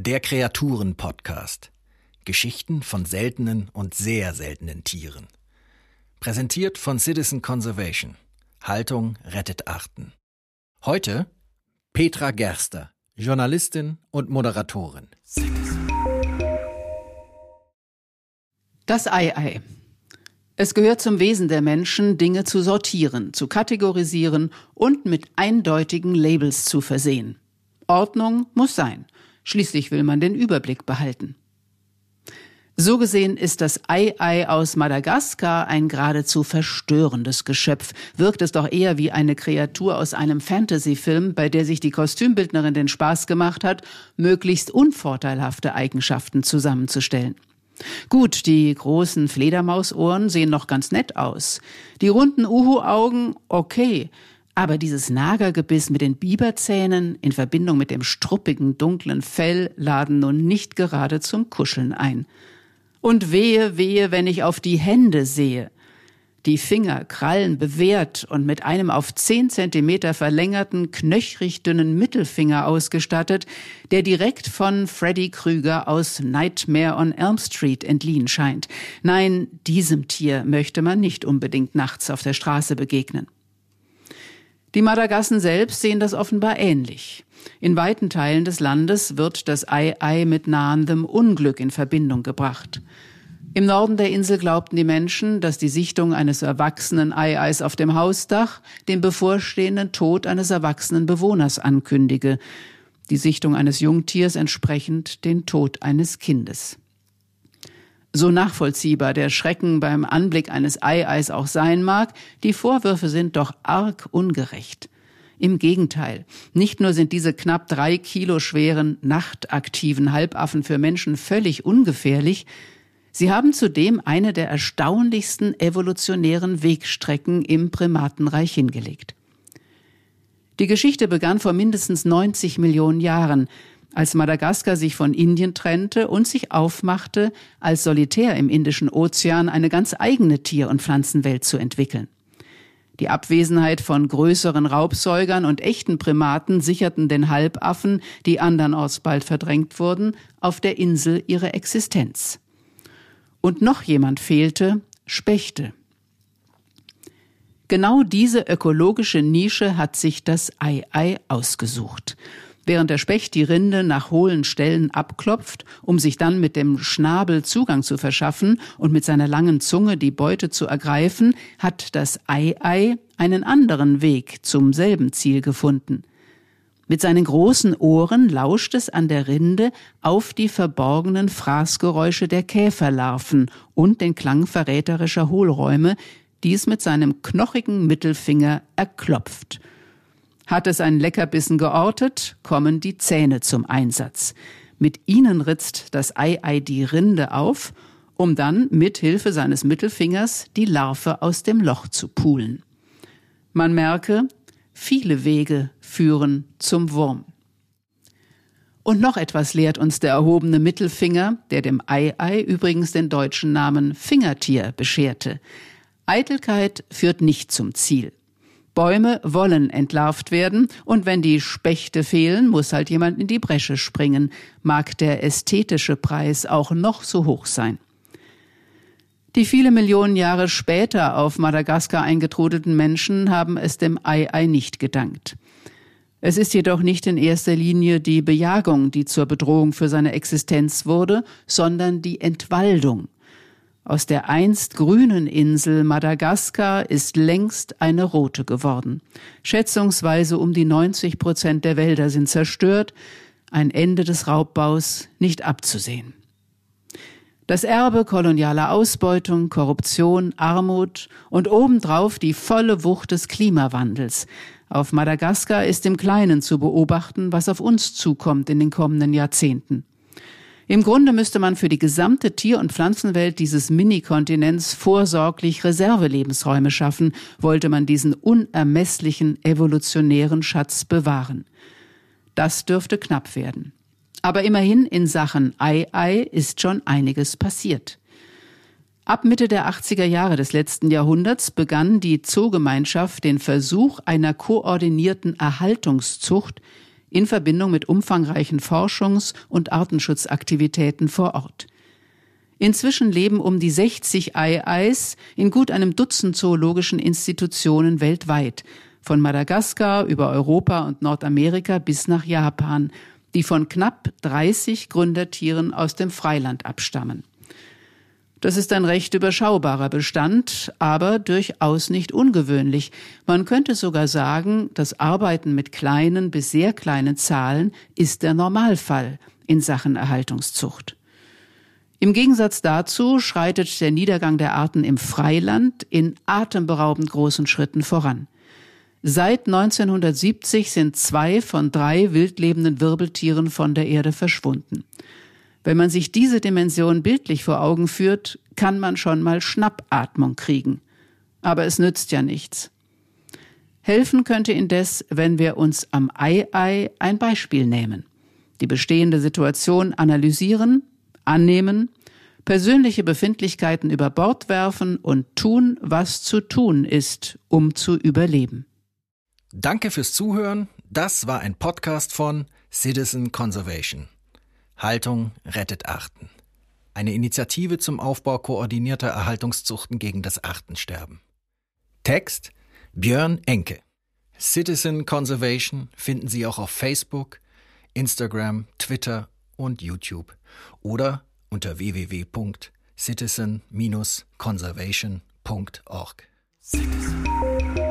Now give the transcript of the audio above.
Der Kreaturen-Podcast. Geschichten von seltenen und sehr seltenen Tieren. Präsentiert von Citizen Conservation. Haltung rettet Arten. Heute Petra Gerster, Journalistin und Moderatorin. Das Ei-Ei. Es gehört zum Wesen der Menschen, Dinge zu sortieren, zu kategorisieren und mit eindeutigen Labels zu versehen. Ordnung muss sein – Schließlich will man den Überblick behalten. So gesehen ist das Ei-Ei aus Madagaskar ein geradezu verstörendes Geschöpf. Wirkt es doch eher wie eine Kreatur aus einem Fantasy-Film, bei der sich die Kostümbildnerin den Spaß gemacht hat, möglichst unvorteilhafte Eigenschaften zusammenzustellen. Gut, die großen Fledermausohren sehen noch ganz nett aus. Die runden Uhu-Augen, okay. Aber dieses Nagergebiss mit den Biberzähnen in Verbindung mit dem struppigen, dunklen Fell laden nun nicht gerade zum Kuscheln ein. Und wehe, wehe, wenn ich auf die Hände sehe. Die Finger, Krallen bewehrt und mit einem auf zehn Zentimeter verlängerten, knöchrig dünnen Mittelfinger ausgestattet, der direkt von Freddy Krüger aus Nightmare on Elm Street entliehen scheint. Nein, diesem Tier möchte man nicht unbedingt nachts auf der Straße begegnen. Die Madagassen selbst sehen das offenbar ähnlich. In weiten Teilen des Landes wird das Ei-Ei mit nahendem Unglück in Verbindung gebracht. Im Norden der Insel glaubten die Menschen, dass die Sichtung eines erwachsenen Ei-Eis auf dem Hausdach den bevorstehenden Tod eines erwachsenen Bewohners ankündige, die Sichtung eines Jungtiers entsprechend den Tod eines Kindes. So nachvollziehbar der Schrecken beim Anblick eines Eieis auch sein mag, die Vorwürfe sind doch arg ungerecht. Im Gegenteil, nicht nur sind diese knapp drei Kilo schweren, nachtaktiven Halbaffen für Menschen völlig ungefährlich, sie haben zudem eine der erstaunlichsten evolutionären Wegstrecken im Primatenreich hingelegt. Die Geschichte begann vor mindestens 90 Millionen Jahren, als Madagaskar sich von Indien trennte und sich aufmachte, als Solitär im Indischen Ozean eine ganz eigene Tier- und Pflanzenwelt zu entwickeln. Die Abwesenheit von größeren Raubsäugern und echten Primaten sicherten den Halbaffen, die andernorts bald verdrängt wurden, auf der Insel ihre Existenz. Und noch jemand fehlte, Spechte. Genau diese ökologische Nische hat sich das Ei-Ei ausgesucht. Während der Specht die Rinde nach hohlen Stellen abklopft, um sich dann mit dem Schnabel Zugang zu verschaffen und mit seiner langen Zunge die Beute zu ergreifen, hat das Ei-Ei einen anderen Weg zum selben Ziel gefunden. Mit seinen großen Ohren lauscht es an der Rinde auf die verborgenen Fraßgeräusche der Käferlarven und den Klang verräterischer Hohlräume, die es mit seinem knochigen Mittelfinger erklopft. Hat es einen Leckerbissen geortet, kommen die Zähne zum Einsatz. Mit ihnen ritzt das Ei-Ei die Rinde auf, um dann mit Hilfe seines Mittelfingers die Larve aus dem Loch zu pulen. Man merke, viele Wege führen zum Wurm. Und noch etwas lehrt uns der erhobene Mittelfinger, der dem Ei-Ei übrigens den deutschen Namen Fingertier bescherte. Eitelkeit führt nicht zum Ziel. Bäume wollen entlarvt werden und wenn die Spechte fehlen, muss halt jemand in die Bresche springen, mag der ästhetische Preis auch noch so hoch sein. Die viele Millionen Jahre später auf Madagaskar eingetrudeten Menschen haben es dem Ei-Ei nicht gedankt. Es ist jedoch nicht in erster Linie die Bejagung, die zur Bedrohung für seine Existenz wurde, sondern die Entwaldung. Aus der einst grünen Insel Madagaskar ist längst eine rote geworden. Schätzungsweise um die 90 Prozent der Wälder sind zerstört, ein Ende des Raubbaus nicht abzusehen. Das Erbe kolonialer Ausbeutung, Korruption, Armut und obendrauf die volle Wucht des Klimawandels. Auf Madagaskar ist im Kleinen zu beobachten, was auf uns zukommt in den kommenden Jahrzehnten. Im Grunde müsste man für die gesamte Tier- und Pflanzenwelt dieses Mini-Kontinents vorsorglich Reservelebensräume schaffen, wollte man diesen unermesslichen evolutionären Schatz bewahren. Das dürfte knapp werden. Aber immerhin in Sachen Ei-Ei ist schon einiges passiert. Ab Mitte der 80er Jahre des letzten Jahrhunderts begann die Zoogemeinschaft den Versuch einer koordinierten Erhaltungszucht in Verbindung mit umfangreichen Forschungs- und Artenschutzaktivitäten vor Ort. Inzwischen leben um die 60 Ei-Eis in gut einem Dutzend zoologischen Institutionen weltweit, von Madagaskar über Europa und Nordamerika bis nach Japan, die von knapp 30 Gründertieren aus dem Freiland abstammen. Das ist ein recht überschaubarer Bestand, aber durchaus nicht ungewöhnlich. Man könnte sogar sagen, das Arbeiten mit kleinen bis sehr kleinen Zahlen ist der Normalfall in Sachen Erhaltungszucht. Im Gegensatz dazu schreitet der Niedergang der Arten im Freiland in atemberaubend großen Schritten voran. Seit 1970 sind zwei von drei wildlebenden Wirbeltieren von der Erde verschwunden. Wenn man sich diese Dimension bildlich vor Augen führt, kann man schon mal Schnappatmung kriegen. Aber es nützt ja nichts. Helfen könnte indes, wenn wir uns am Ei-Ei ein Beispiel nehmen, die bestehende Situation analysieren, annehmen, persönliche Befindlichkeiten über Bord werfen und tun, was zu tun ist, um zu überleben. Danke fürs Zuhören. Das war ein Podcast von Citizen Conservation. Haltung rettet Arten. Eine Initiative zum Aufbau koordinierter Erhaltungszuchten gegen das Artensterben. Text Björn Enke. Citizen Conservation finden Sie auch auf Facebook, Instagram, Twitter und YouTube oder unter www.citizen-conservation.org. Citizen.